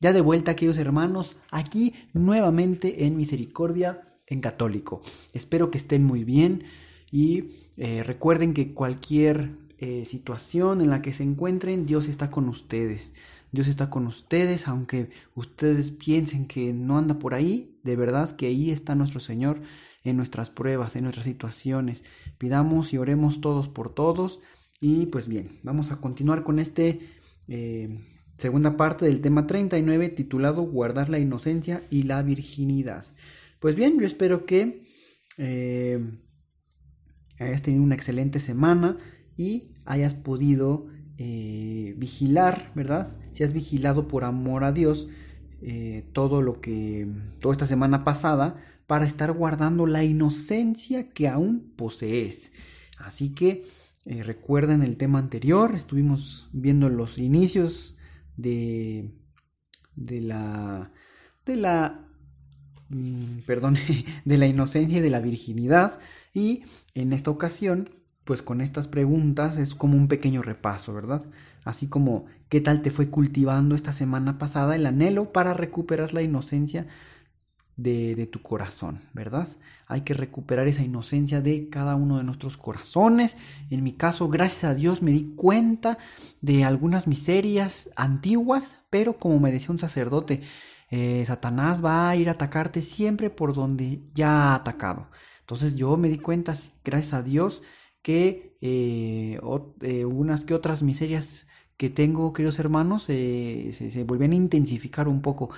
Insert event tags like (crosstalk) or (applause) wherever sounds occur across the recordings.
Ya de vuelta, queridos hermanos, aquí nuevamente en Misericordia en Católico. Espero que estén muy bien y eh, recuerden que cualquier eh, situación en la que se encuentren, Dios está con ustedes. Dios está con ustedes, aunque ustedes piensen que no anda por ahí, de verdad que ahí está nuestro Señor en nuestras pruebas, en nuestras situaciones. Pidamos y oremos todos por todos. Y pues bien, vamos a continuar con este eh, Segunda parte del tema 39 titulado Guardar la inocencia y la virginidad. Pues bien, yo espero que eh, hayas tenido una excelente semana y hayas podido eh, vigilar, ¿verdad? Si has vigilado por amor a Dios eh, todo lo que, toda esta semana pasada, para estar guardando la inocencia que aún posees. Así que recuerden el tema anterior, estuvimos viendo los inicios de, de la, de la, mm, perdón, (laughs) de la inocencia y de la virginidad. Y en esta ocasión, pues con estas preguntas es como un pequeño repaso, ¿verdad? Así como, ¿qué tal te fue cultivando esta semana pasada el anhelo para recuperar la inocencia de, tu corazón, ¿verdad? Hay que recuperar esa inocencia de cada uno de nuestros corazones. En mi caso, gracias a Dios, me di cuenta de algunas miserias antiguas, pero como me decía un sacerdote, eh, Satanás va a ir a atacarte siempre por donde ya ha atacado. Entonces yo me di cuenta, gracias a Dios, que eh, eh, unas que otras miserias que tengo, queridos hermanos, se, se, volvían a intensificar un poco.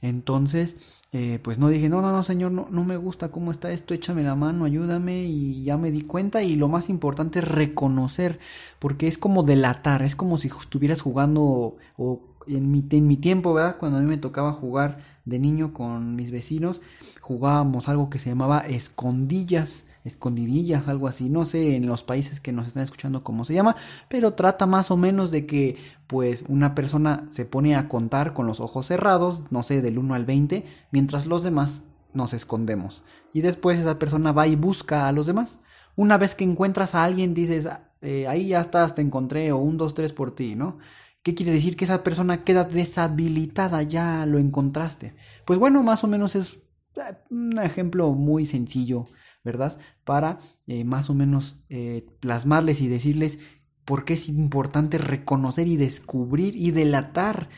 Entonces, eh, pues no dije, no, no, no, Señor, no, no me gusta cómo está esto, échame la mano, ayúdame y ya me di cuenta y lo más importante es reconocer, porque es como delatar, es como si estuvieras jugando o en mi, en mi tiempo, ¿verdad? Cuando a mí me tocaba jugar de niño con mis vecinos, jugábamos algo que se llamaba escondillas escondidillas, algo así, no sé en los países que nos están escuchando cómo se llama, pero trata más o menos de que pues una persona se pone a contar con los ojos cerrados, no sé, del 1 al 20, mientras los demás nos escondemos. Y después esa persona va y busca a los demás. Una vez que encuentras a alguien, dices, eh, ahí ya estás, te encontré, o un, dos, tres por ti, ¿no? ¿Qué quiere decir? Que esa persona queda deshabilitada, ya lo encontraste. Pues bueno, más o menos es eh, un ejemplo muy sencillo ¿verdad? Para eh, más o menos eh, plasmarles y decirles por qué es importante reconocer y descubrir y delatar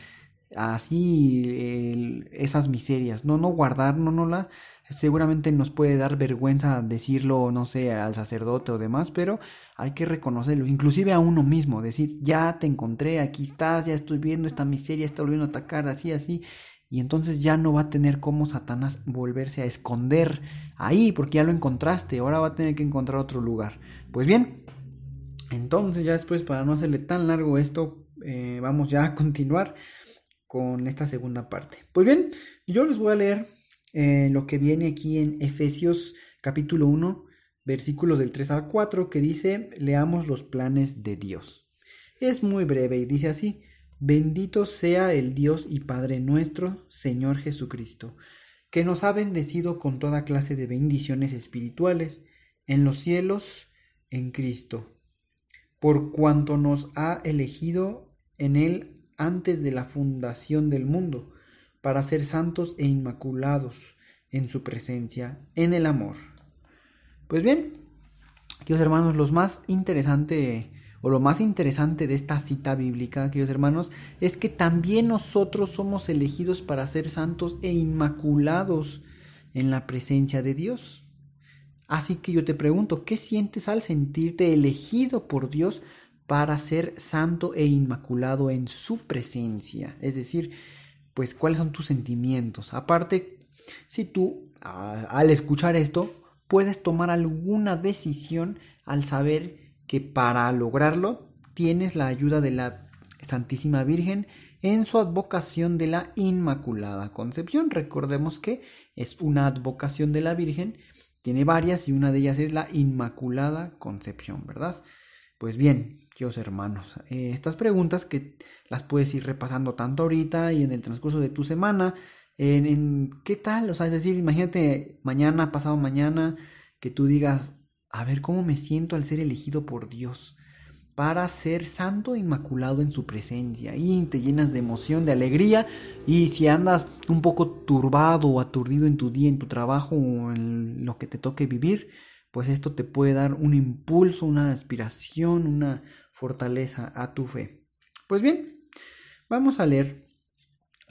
así esas miserias, no, no guardar, no, no las, seguramente nos puede dar vergüenza decirlo, no sé, al sacerdote o demás, pero hay que reconocerlo, inclusive a uno mismo, decir, ya te encontré, aquí estás, ya estoy viendo esta miseria, está volviendo a atacar, así, así, y entonces ya no va a tener como Satanás volverse a esconder ahí porque ya lo encontraste, ahora va a tener que encontrar otro lugar. Pues bien, entonces ya después para no hacerle tan largo esto, eh, vamos ya a continuar con esta segunda parte. Pues bien, yo les voy a leer eh, lo que viene aquí en Efesios capítulo 1, versículos del 3 al 4, que dice, leamos los planes de Dios. Es muy breve y dice así, Bendito sea el Dios y Padre nuestro, Señor Jesucristo, que nos ha bendecido con toda clase de bendiciones espirituales en los cielos en Cristo, por cuanto nos ha elegido en Él antes de la fundación del mundo, para ser santos e inmaculados en su presencia, en el amor. Pues bien, queridos hermanos, los más interesante o lo más interesante de esta cita bíblica, queridos hermanos, es que también nosotros somos elegidos para ser santos e inmaculados en la presencia de Dios. Así que yo te pregunto, ¿qué sientes al sentirte elegido por Dios para ser santo e inmaculado en su presencia? Es decir, pues cuáles son tus sentimientos. Aparte, si tú al escuchar esto puedes tomar alguna decisión al saber que para lograrlo tienes la ayuda de la Santísima Virgen en su advocación de la Inmaculada Concepción. Recordemos que es una advocación de la Virgen, tiene varias y una de ellas es la Inmaculada Concepción, ¿verdad? Pues bien, queridos hermanos, eh, estas preguntas que las puedes ir repasando tanto ahorita y en el transcurso de tu semana, en, en qué tal, o sea, es decir, imagínate mañana, pasado mañana, que tú digas, a ver cómo me siento al ser elegido por Dios para ser santo e inmaculado en su presencia y te llenas de emoción, de alegría y si andas un poco turbado o aturdido en tu día, en tu trabajo o en lo que te toque vivir, pues esto te puede dar un impulso, una aspiración, una fortaleza a tu fe. Pues bien, vamos a leer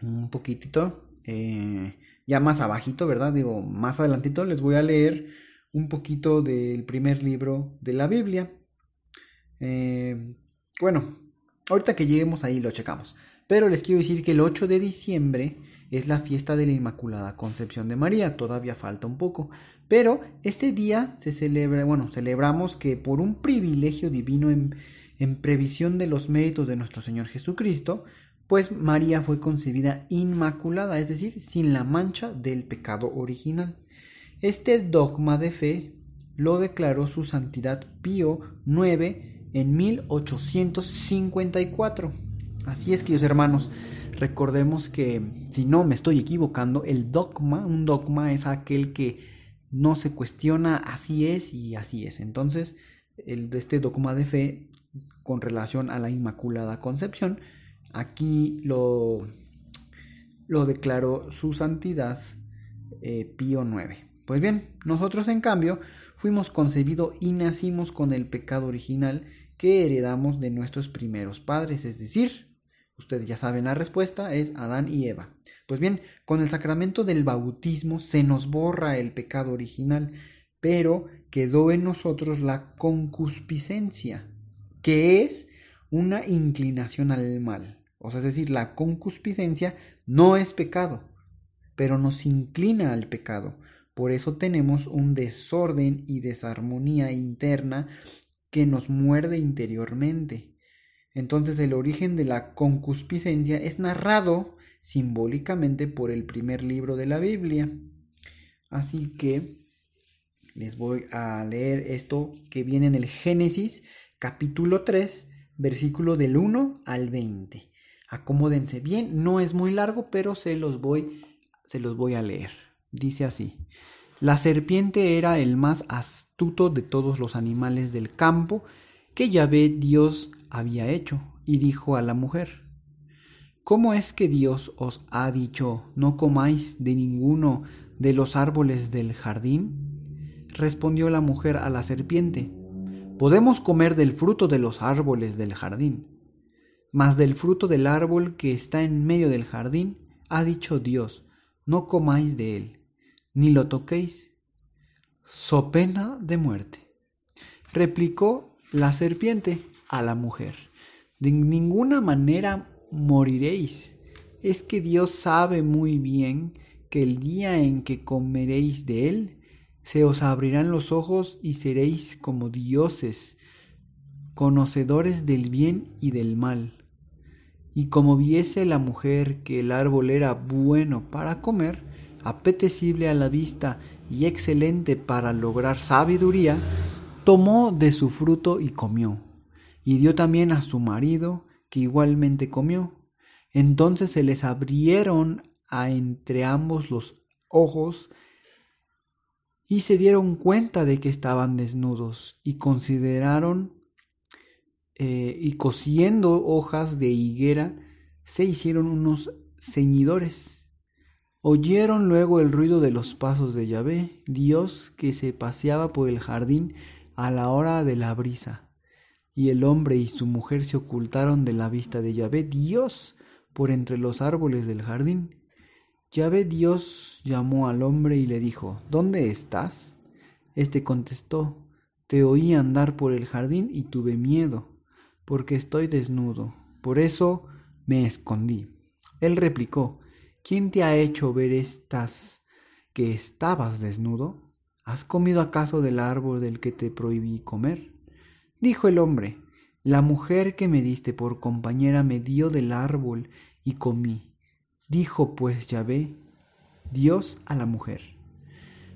un poquitito, eh, ya más abajito, ¿verdad? Digo, más adelantito les voy a leer un poquito del primer libro de la Biblia. Eh, bueno, ahorita que lleguemos ahí lo checamos. Pero les quiero decir que el 8 de diciembre es la fiesta de la Inmaculada Concepción de María. Todavía falta un poco. Pero este día se celebra, bueno, celebramos que por un privilegio divino en, en previsión de los méritos de nuestro Señor Jesucristo, pues María fue concebida inmaculada, es decir, sin la mancha del pecado original. Este dogma de fe lo declaró su santidad Pío IX en 1854. Así es, queridos hermanos, recordemos que, si no me estoy equivocando, el dogma, un dogma es aquel que no se cuestiona, así es y así es. Entonces, el, este dogma de fe con relación a la Inmaculada Concepción, aquí lo, lo declaró su santidad eh, Pío IX. Pues bien, nosotros en cambio fuimos concebidos y nacimos con el pecado original que heredamos de nuestros primeros padres, es decir, ustedes ya saben la respuesta, es Adán y Eva. Pues bien, con el sacramento del bautismo se nos borra el pecado original, pero quedó en nosotros la concupiscencia, que es una inclinación al mal. O sea, es decir, la concupiscencia no es pecado, pero nos inclina al pecado. Por eso tenemos un desorden y desarmonía interna que nos muerde interiormente. Entonces el origen de la concupiscencia es narrado simbólicamente por el primer libro de la Biblia. Así que les voy a leer esto que viene en el Génesis capítulo 3, versículo del 1 al 20. Acomódense bien, no es muy largo, pero se los voy se los voy a leer. Dice así: La serpiente era el más astuto de todos los animales del campo que Yahvé Dios había hecho, y dijo a la mujer: ¿Cómo es que Dios os ha dicho no comáis de ninguno de los árboles del jardín? Respondió la mujer a la serpiente: Podemos comer del fruto de los árboles del jardín, mas del fruto del árbol que está en medio del jardín, ha dicho Dios, no comáis de él, ni lo toquéis, so pena de muerte. Replicó la serpiente a la mujer, de ninguna manera moriréis. Es que Dios sabe muy bien que el día en que comeréis de él, se os abrirán los ojos y seréis como dioses, conocedores del bien y del mal. Y como viese la mujer que el árbol era bueno para comer, apetecible a la vista y excelente para lograr sabiduría, tomó de su fruto y comió, y dio también a su marido, que igualmente comió. Entonces se les abrieron a entre ambos los ojos, y se dieron cuenta de que estaban desnudos, y consideraron eh, y cosiendo hojas de higuera se hicieron unos ceñidores. Oyeron luego el ruido de los pasos de Yahvé, Dios que se paseaba por el jardín a la hora de la brisa. Y el hombre y su mujer se ocultaron de la vista de Yahvé, Dios, por entre los árboles del jardín. Yahvé Dios llamó al hombre y le dijo, ¿Dónde estás? Este contestó, Te oí andar por el jardín y tuve miedo porque estoy desnudo, por eso me escondí. Él replicó, ¿quién te ha hecho ver estas que estabas desnudo? ¿Has comido acaso del árbol del que te prohibí comer? Dijo el hombre, La mujer que me diste por compañera me dio del árbol y comí. Dijo pues Yahvé, Dios a la mujer,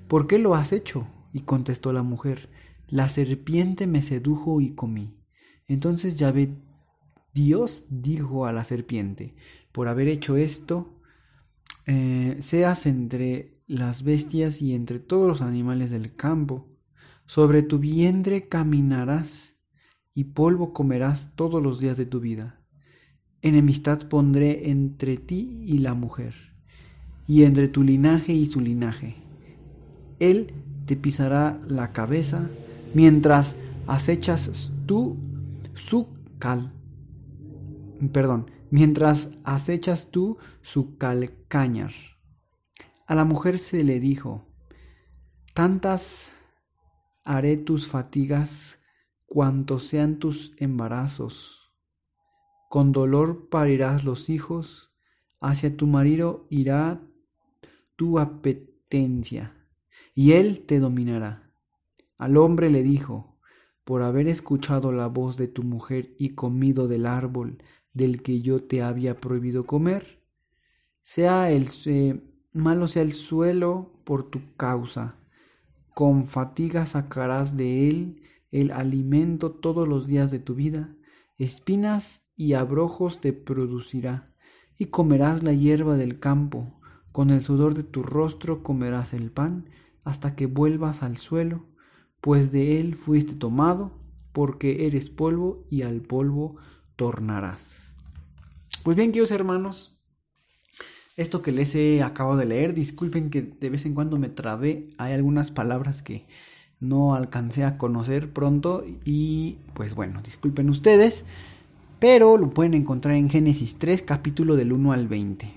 ¿por qué lo has hecho? Y contestó la mujer, la serpiente me sedujo y comí. Entonces Yahvé, Dios dijo a la serpiente, por haber hecho esto, eh, seas entre las bestias y entre todos los animales del campo. Sobre tu vientre caminarás y polvo comerás todos los días de tu vida. Enemistad pondré entre ti y la mujer, y entre tu linaje y su linaje. Él te pisará la cabeza mientras acechas tú su cal. Perdón, mientras acechas tú su calcañar. A la mujer se le dijo, tantas haré tus fatigas cuantos sean tus embarazos. Con dolor parirás los hijos, hacia tu marido irá tu apetencia, y él te dominará. Al hombre le dijo, por haber escuchado la voz de tu mujer y comido del árbol del que yo te había prohibido comer, sea el malo sea el suelo por tu causa, con fatiga sacarás de él el alimento todos los días de tu vida, espinas y abrojos te producirá, y comerás la hierba del campo, con el sudor de tu rostro comerás el pan, hasta que vuelvas al suelo, pues de él fuiste tomado, porque eres polvo y al polvo tornarás. Pues bien, queridos hermanos, esto que les he acabado de leer, disculpen que de vez en cuando me trabé, hay algunas palabras que no alcancé a conocer pronto y pues bueno, disculpen ustedes, pero lo pueden encontrar en Génesis 3, capítulo del 1 al 20.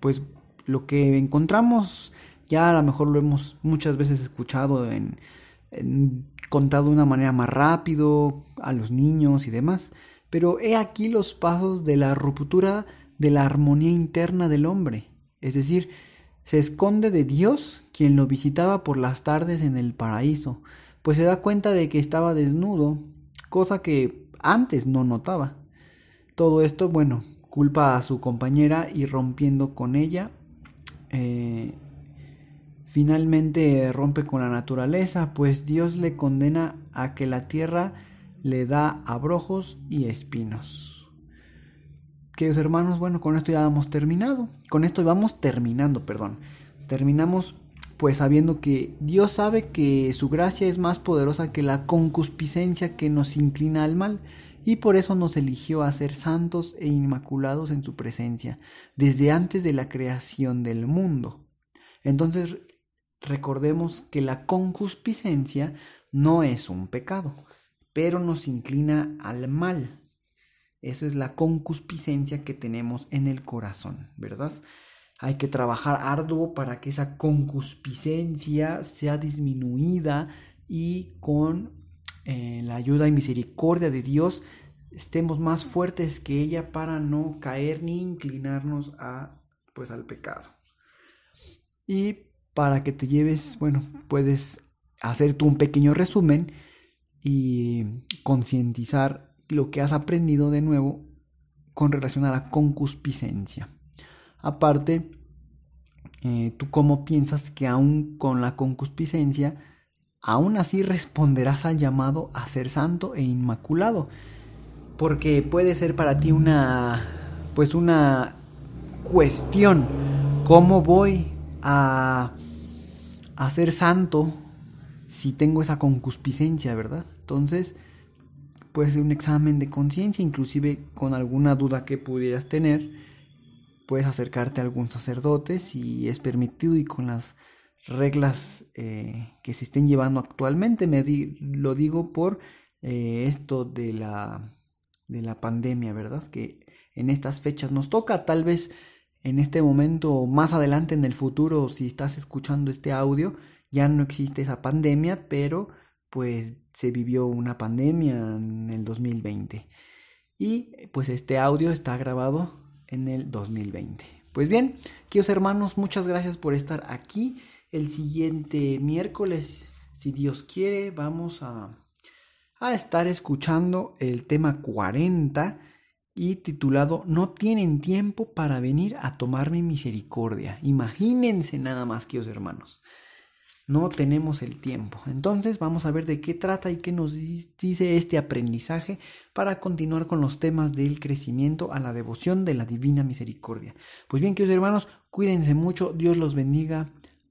Pues lo que encontramos ya a lo mejor lo hemos muchas veces escuchado en, en contado de una manera más rápido a los niños y demás. Pero he aquí los pasos de la ruptura de la armonía interna del hombre. Es decir, se esconde de Dios, quien lo visitaba por las tardes en el paraíso, pues se da cuenta de que estaba desnudo, cosa que antes no notaba. Todo esto, bueno, culpa a su compañera y rompiendo con ella, eh, finalmente rompe con la naturaleza, pues Dios le condena a que la tierra le da abrojos y espinos. Queridos hermanos, bueno, con esto ya hemos terminado. Con esto vamos terminando, perdón. Terminamos pues sabiendo que Dios sabe que su gracia es más poderosa que la concupiscencia que nos inclina al mal y por eso nos eligió a ser santos e inmaculados en su presencia desde antes de la creación del mundo. Entonces recordemos que la concupiscencia no es un pecado pero nos inclina al mal. Eso es la concupiscencia que tenemos en el corazón, ¿verdad? Hay que trabajar arduo para que esa concupiscencia sea disminuida y con eh, la ayuda y misericordia de Dios estemos más fuertes que ella para no caer ni inclinarnos a pues al pecado. Y para que te lleves, bueno, puedes hacer tú un pequeño resumen y concientizar lo que has aprendido de nuevo con relación a la concupiscencia. Aparte, eh, tú cómo piensas que aún con la concupiscencia, aún así responderás al llamado a ser santo e inmaculado. Porque puede ser para ti una, pues una cuestión, ¿cómo voy a, a ser santo si tengo esa concupiscencia, ¿verdad? Entonces, puede ser un examen de conciencia, inclusive con alguna duda que pudieras tener, puedes acercarte a algún sacerdote si es permitido y con las reglas eh, que se estén llevando actualmente. Me lo digo por eh, esto de la, de la pandemia, ¿verdad? Que en estas fechas nos toca, tal vez en este momento, más adelante en el futuro, si estás escuchando este audio, ya no existe esa pandemia, pero pues se vivió una pandemia en el 2020. Y pues este audio está grabado en el 2020. Pues bien, queridos hermanos, muchas gracias por estar aquí. El siguiente miércoles, si Dios quiere, vamos a, a estar escuchando el tema 40 y titulado No tienen tiempo para venir a tomarme misericordia. Imagínense nada más, queridos hermanos. No tenemos el tiempo. Entonces vamos a ver de qué trata y qué nos dice este aprendizaje para continuar con los temas del crecimiento a la devoción de la divina misericordia. Pues bien, queridos hermanos, cuídense mucho, Dios los bendiga.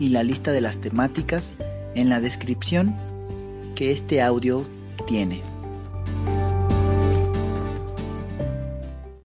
y la lista de las temáticas en la descripción que este audio tiene.